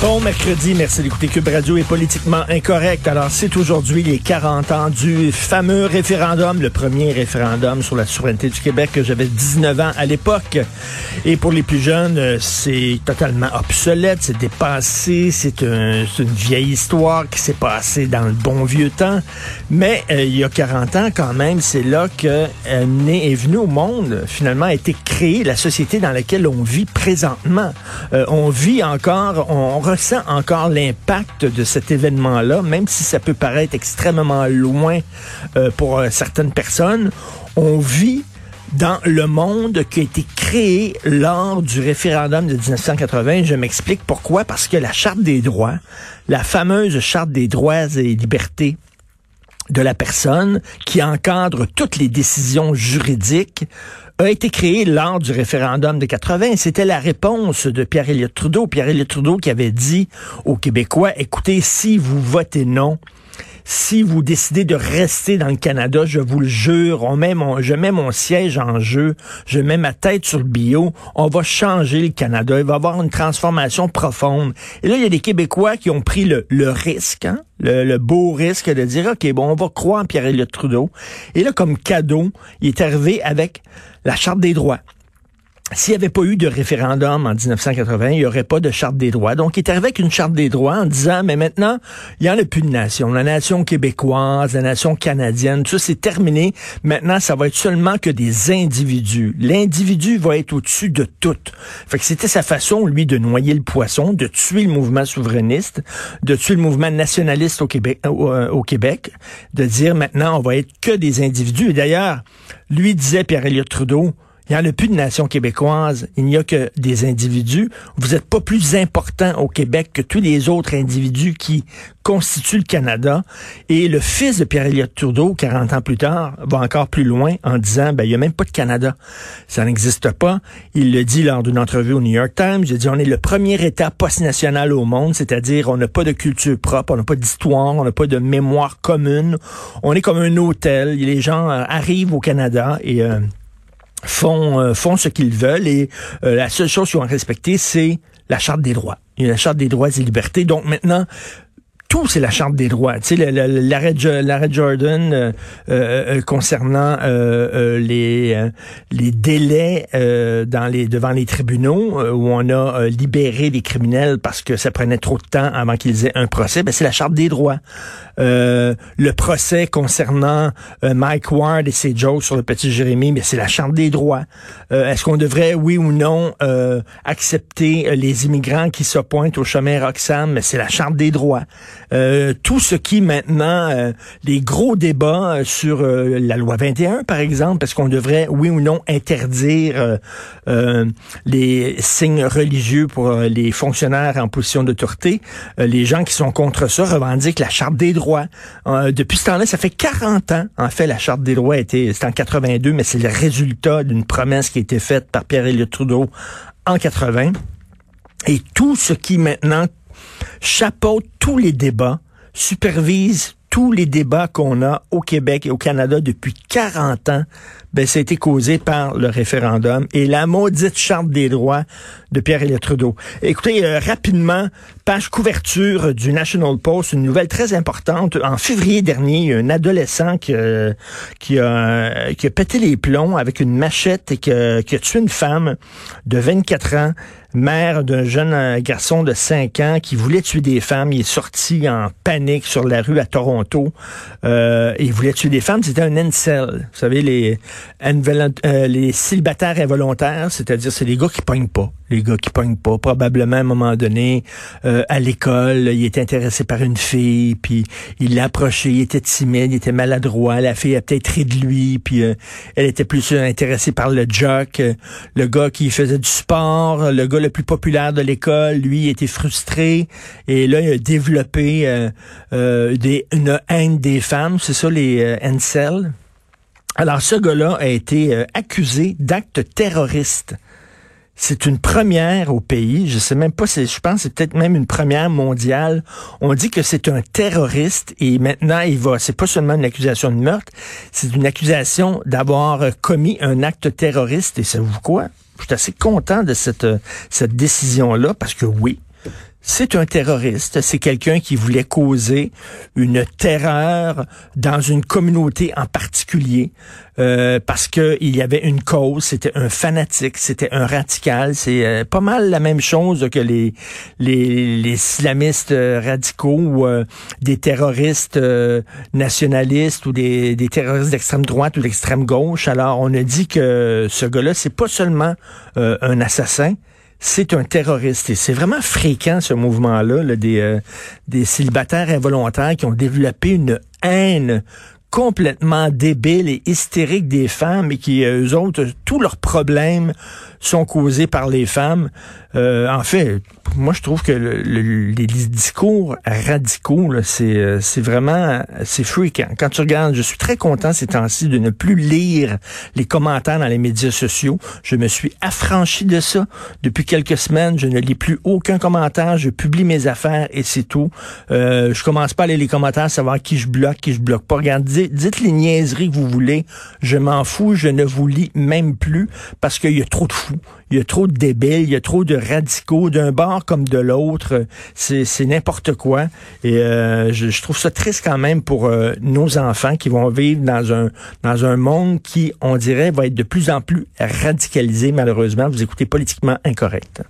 Bon mercredi, merci d'écouter Cube Radio est politiquement incorrect. Alors, c'est aujourd'hui les 40 ans du fameux référendum, le premier référendum sur la souveraineté du Québec que j'avais 19 ans à l'époque. Et pour les plus jeunes, euh, c'est totalement obsolète, c'est dépassé, c'est une vieille histoire qui s'est passée dans le bon vieux temps. Mais euh, il y a 40 ans quand même, c'est là que euh, né est venu au monde, finalement a été créée la société dans laquelle on vit présentement. Euh, on vit encore, on ressent encore l'impact de cet événement-là, même si ça peut paraître extrêmement loin euh, pour euh, certaines personnes. On vit dans le monde qui a été créé lors du référendum de 1980. Je m'explique pourquoi. Parce que la Charte des droits, la fameuse Charte des droits et libertés de la personne qui encadre toutes les décisions juridiques a été créé lors du référendum de 80. C'était la réponse de pierre Elliott Trudeau. pierre Elliott Trudeau qui avait dit aux Québécois, écoutez, si vous votez non, si vous décidez de rester dans le Canada, je vous le jure, on met mon, je mets mon siège en jeu, je mets ma tête sur le bio, on va changer le Canada, il va y avoir une transformation profonde. Et là, il y a des Québécois qui ont pris le, le risque, hein, le, beau risque de dire, OK, bon, on va croire en Pierre-Éliott Trudeau. Et là, comme cadeau, il est arrivé avec la Charte des droits. S'il n'y avait pas eu de référendum en 1980, il n'y aurait pas de charte des droits. Donc, il est arrivé avec une charte des droits en disant, mais maintenant, il n'y en a plus de nation. La nation québécoise, la nation canadienne, tout ça, c'est terminé. Maintenant, ça va être seulement que des individus. L'individu va être au-dessus de tout. Fait que c'était sa façon, lui, de noyer le poisson, de tuer le mouvement souverainiste, de tuer le mouvement nationaliste au Québec, euh, Québec de dire maintenant, on va être que des individus. Et d'ailleurs, lui disait Pierre-Éliott Trudeau, il n'y a plus de nation québécoise. Il n'y a que des individus. Vous n'êtes pas plus important au Québec que tous les autres individus qui constituent le Canada. Et le fils de Pierre-Éliott Trudeau, 40 ans plus tard, va encore plus loin en disant, ben, il n'y a même pas de Canada. Ça n'existe pas. Il le dit lors d'une entrevue au New York Times. Il dit, on est le premier État post-national au monde, c'est-à-dire on n'a pas de culture propre, on n'a pas d'histoire, on n'a pas de mémoire commune. On est comme un hôtel. Les gens euh, arrivent au Canada et... Euh, font, euh, font ce qu'ils veulent et euh, la seule chose qu'ils ont respecté, c'est la charte des droits. A la charte des droits et libertés. Donc maintenant, tout, c'est la charte des droits. Tu sais, l'arrêt Jordan euh, euh, concernant euh, les les délais dans les devant les tribunaux où on a libéré les criminels parce que ça prenait trop de temps avant qu'ils aient un procès, ben c'est la charte des droits. le procès concernant Mike Ward et ses jokes sur le petit Jérémy, mais ben, c'est la charte des droits. Est-ce qu'on devrait, oui ou non, accepter les immigrants qui se pointent au chemin Roxham, mais ben, c'est la charte des droits. Euh, tout ce qui maintenant, euh, les gros débats euh, sur la loi 21, par exemple, parce qu'on devrait, oui ou non, interdire les signes religieux pour les fonctionnaires en position d'autorité. les gens qui sont contre ça revendiquent la Charte des droits. depuis ce temps-là, ça fait 40 ans, en fait, la Charte des droits été, c'est en 82, mais c'est le résultat d'une promesse qui a été faite par Pierre-Éliott Trudeau en 80. Et tout ce qui maintenant chapeaute tous les débats, supervise tous les débats qu'on a au Québec et au Canada depuis 40 ans, ben, ça a été causé par le référendum et la maudite charte des droits de Pierre-Éliott Trudeau. Écoutez, euh, rapidement, page couverture du National Post, une nouvelle très importante. En février dernier, un adolescent qui, qui, a, qui a pété les plombs avec une machette et qui a tué une femme de 24 ans mère d'un jeune euh, garçon de 5 ans qui voulait tuer des femmes. Il est sorti en panique sur la rue à Toronto. Euh, il voulait tuer des femmes. C'était un incel. Vous savez, les, euh, célibataires involontaires, c'est-à-dire c'est les gars qui pognent pas les gars qui pognent pas. Probablement, à un moment donné, euh, à l'école, il était intéressé par une fille, puis il l'a approché, il était timide, il était maladroit. La fille a peut-être ri de lui, puis euh, elle était plus intéressée par le jock. le gars qui faisait du sport, le gars le plus populaire de l'école, lui, était frustré. Et là, il a développé euh, des, une haine des femmes. C'est ça, les incels. Alors, ce gars-là a été accusé d'actes terroristes. C'est une première au pays. Je sais même pas, je pense que c'est peut-être même une première mondiale. On dit que c'est un terroriste et maintenant il va, c'est pas seulement une accusation de meurtre, c'est une accusation d'avoir commis un acte terroriste. Et savez-vous quoi? Je suis assez content de cette, cette décision-là parce que oui, c'est un terroriste, c'est quelqu'un qui voulait causer une terreur dans une communauté en particulier euh, parce que il y avait une cause, c'était un fanatique, c'était un radical, c'est euh, pas mal la même chose que les islamistes euh, radicaux ou des terroristes nationalistes ou des, des terroristes d'extrême droite ou d'extrême gauche. Alors on a dit que ce gars-là, c'est pas seulement un assassin, c'est un terroriste. Et c'est vraiment fréquent, ce mouvement-là, des, euh, des célibataires involontaires qui ont développé une haine complètement débile et hystérique des femmes et qui, euh, eux autres, tous leurs problèmes sont causés par les femmes. Euh, en fait, moi, je trouve que le, les discours radicaux, c'est euh, c'est vraiment c'est fréquent. Quand tu regardes, je suis très content ces temps-ci de ne plus lire les commentaires dans les médias sociaux. Je me suis affranchi de ça depuis quelques semaines. Je ne lis plus aucun commentaire. Je publie mes affaires et c'est tout. Euh, je commence pas à lire les commentaires, savoir qui je bloque, qui je bloque pas. Dites les niaiseries que vous voulez. Je m'en fous. Je ne vous lis même plus parce qu'il y a trop de fous. Il y a trop de débiles. Il y a trop de radicaux d'un bord comme de l'autre. C'est, n'importe quoi. Et euh, je, trouve ça triste quand même pour euh, nos enfants qui vont vivre dans un dans un monde qui, on dirait, va être de plus en plus radicalisé. Malheureusement, vous écoutez politiquement incorrect.